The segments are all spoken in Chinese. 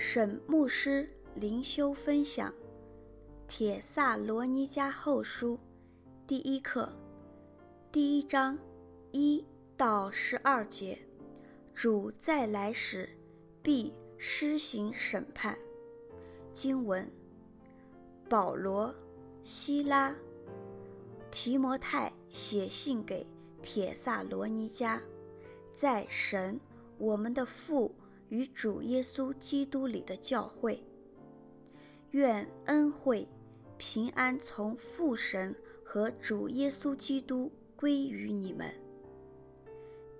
沈牧师灵修分享《帖撒罗尼迦后书》第一课，第一章一到十二节。主再来时，必施行审判。经文：保罗、西拉、提摩太写信给帖撒罗尼迦，在神我们的父。与主耶稣基督里的教会，愿恩惠、平安从父神和主耶稣基督归于你们，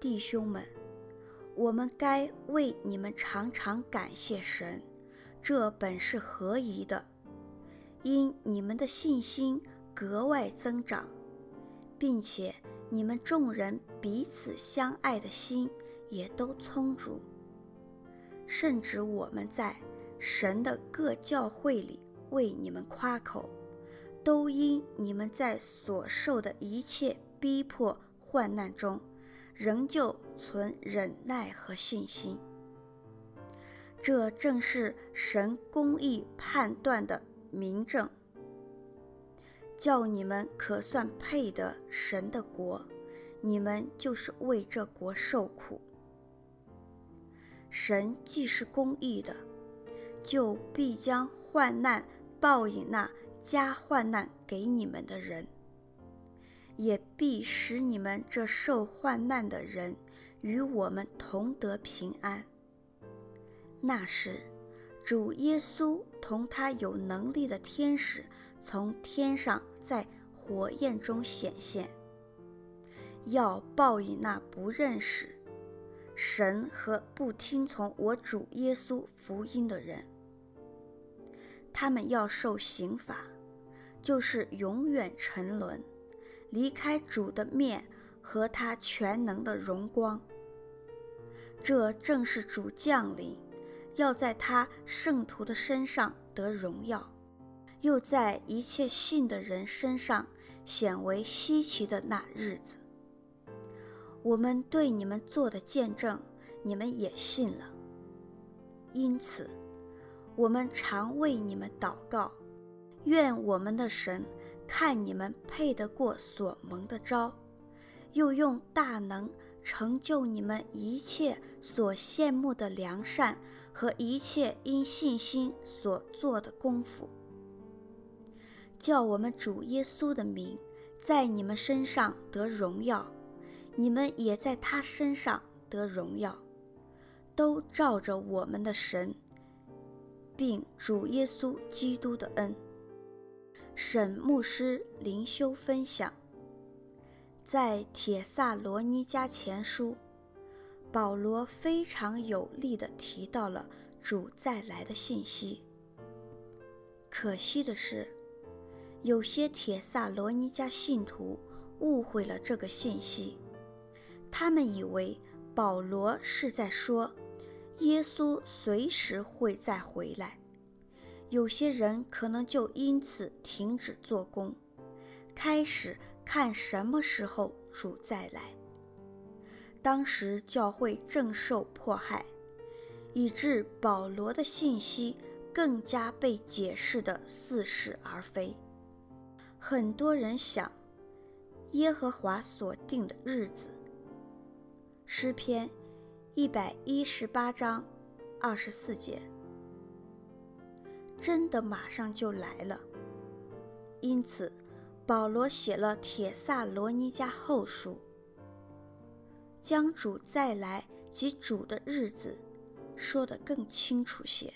弟兄们。我们该为你们常常感谢神，这本是合宜的，因你们的信心格外增长，并且你们众人彼此相爱的心也都充足。甚至我们在神的各教会里为你们夸口，都因你们在所受的一切逼迫患难中，仍旧存忍耐和信心。这正是神公义判断的明证，叫你们可算配得神的国，你们就是为这国受苦。神既是公义的，就必将患难报应那加患难给你们的人，也必使你们这受患难的人与我们同得平安。那时，主耶稣同他有能力的天使从天上在火焰中显现，要报应那不认识。神和不听从我主耶稣福音的人，他们要受刑罚，就是永远沉沦，离开主的面和他全能的荣光。这正是主降临，要在他圣徒的身上得荣耀，又在一切信的人身上显为稀奇的那日子。我们对你们做的见证，你们也信了。因此，我们常为你们祷告，愿我们的神看你们配得过所蒙的召，又用大能成就你们一切所羡慕的良善和一切因信心所做的功夫，叫我们主耶稣的名在你们身上得荣耀。你们也在他身上得荣耀，都照着我们的神，并主耶稣基督的恩。沈牧师灵修分享，在帖撒罗尼迦前书，保罗非常有力地提到了主再来的信息。可惜的是，有些帖撒罗尼迦信徒误会了这个信息。他们以为保罗是在说，耶稣随时会再回来。有些人可能就因此停止做工，开始看什么时候主再来。当时教会正受迫害，以致保罗的信息更加被解释的似是而非。很多人想，耶和华所定的日子。诗篇一百一十八章二十四节，真的马上就来了。因此，保罗写了《帖撒罗尼迦后书》，将主再来及主的日子说得更清楚些。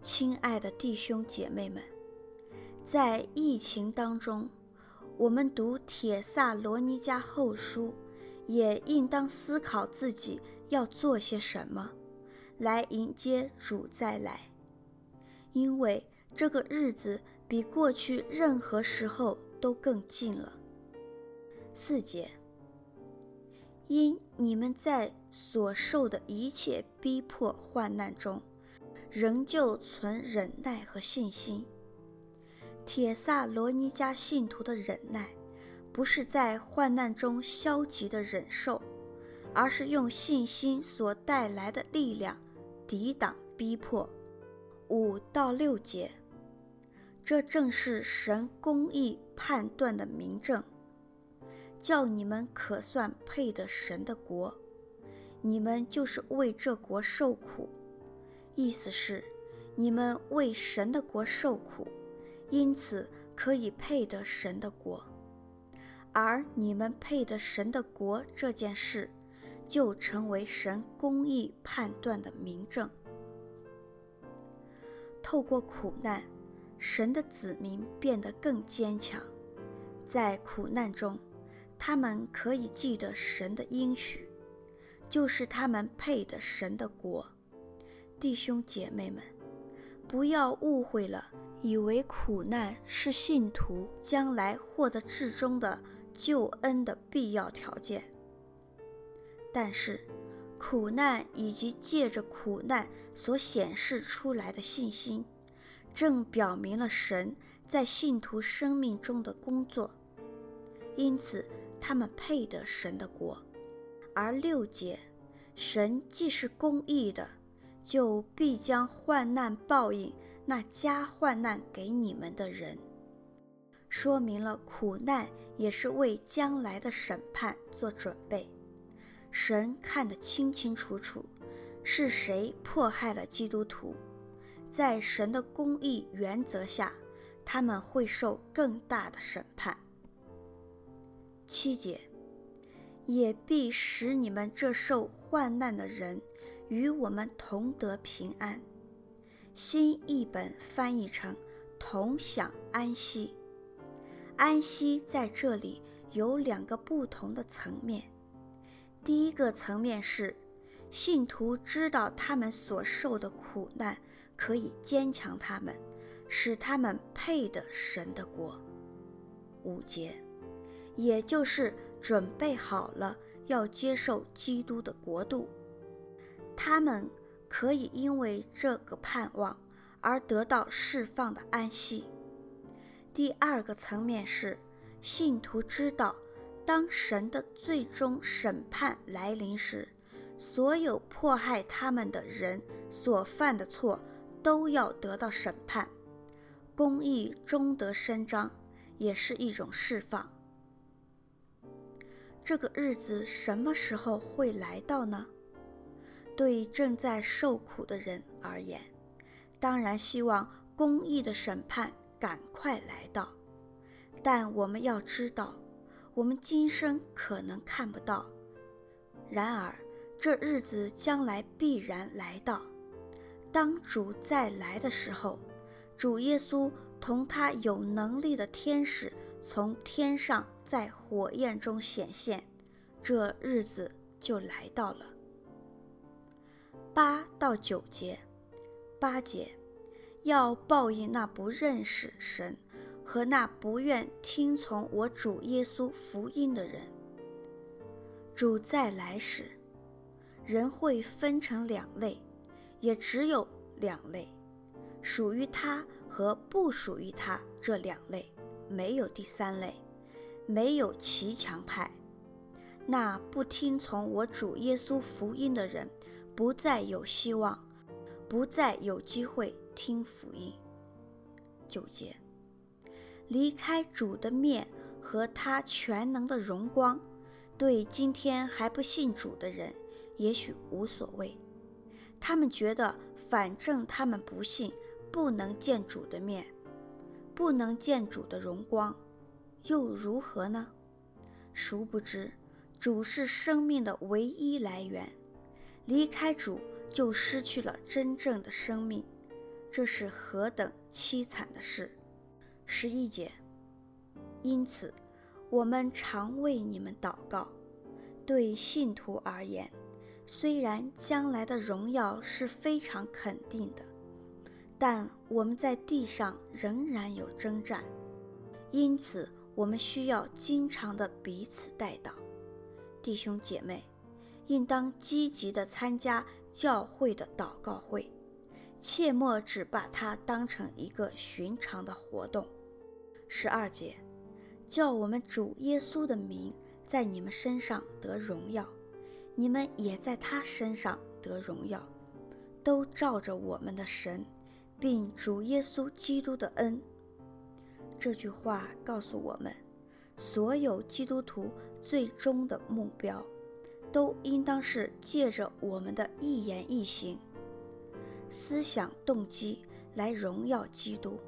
亲爱的弟兄姐妹们，在疫情当中，我们读《帖撒罗尼迦后书》。也应当思考自己要做些什么，来迎接主再来，因为这个日子比过去任何时候都更近了。四节，因你们在所受的一切逼迫患难中，仍旧存忍耐和信心。帖撒罗尼迦信徒的忍耐。不是在患难中消极的忍受，而是用信心所带来的力量抵挡逼迫。五到六节，这正是神公义判断的明证，叫你们可算配得神的国。你们就是为这国受苦，意思是你们为神的国受苦，因此可以配得神的国。而你们配得神的国这件事，就成为神公义判断的明证。透过苦难，神的子民变得更坚强。在苦难中，他们可以记得神的应许，就是他们配得神的国。弟兄姐妹们，不要误会了，以为苦难是信徒将来获得至终的救恩的必要条件。但是，苦难以及借着苦难所显示出来的信心，正表明了神在信徒生命中的工作，因此他们配得神的国。而六节，神既是公义的，就必将患难报应那加患难给你们的人，说明了苦难也是为将来的审判做准备。神看得清清楚楚，是谁迫害了基督徒，在神的公义原则下，他们会受更大的审判。七节，也必使你们这受患难的人与我们同得平安。新译本翻译成同享安息。安息在这里有两个不同的层面。第一个层面是，信徒知道他们所受的苦难可以坚强他们，使他们配得神的国。五节，也就是准备好了要接受基督的国度，他们可以因为这个盼望而得到释放的安息。第二个层面是，信徒知道。当神的最终审判来临时，所有迫害他们的人所犯的错都要得到审判，公义终得伸张，也是一种释放。这个日子什么时候会来到呢？对正在受苦的人而言，当然希望公义的审判赶快来到，但我们要知道。我们今生可能看不到，然而这日子将来必然来到。当主再来的时候，主耶稣同他有能力的天使从天上在火焰中显现，这日子就来到了。八到九节，八节，要报应那不认识神。和那不愿听从我主耶稣福音的人，主再来时，人会分成两类，也只有两类，属于他和不属于他这两类，没有第三类，没有骑墙派。那不听从我主耶稣福音的人，不再有希望，不再有机会听福音。九节。离开主的面和他全能的荣光，对今天还不信主的人也许无所谓。他们觉得，反正他们不信，不能见主的面，不能见主的荣光，又如何呢？殊不知，主是生命的唯一来源，离开主就失去了真正的生命，这是何等凄惨的事！十一节，因此，我们常为你们祷告。对信徒而言，虽然将来的荣耀是非常肯定的，但我们在地上仍然有征战，因此我们需要经常的彼此代祷。弟兄姐妹，应当积极的参加教会的祷告会，切莫只把它当成一个寻常的活动。十二节，叫我们主耶稣的名在你们身上得荣耀，你们也在他身上得荣耀，都照着我们的神，并主耶稣基督的恩。这句话告诉我们，所有基督徒最终的目标，都应当是借着我们的一言一行、思想动机来荣耀基督。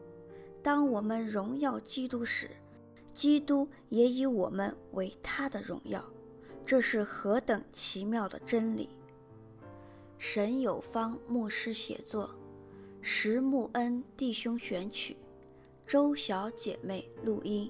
当我们荣耀基督时，基督也以我们为他的荣耀。这是何等奇妙的真理！神有方牧师写作，石木恩弟兄选曲，周小姐妹录音。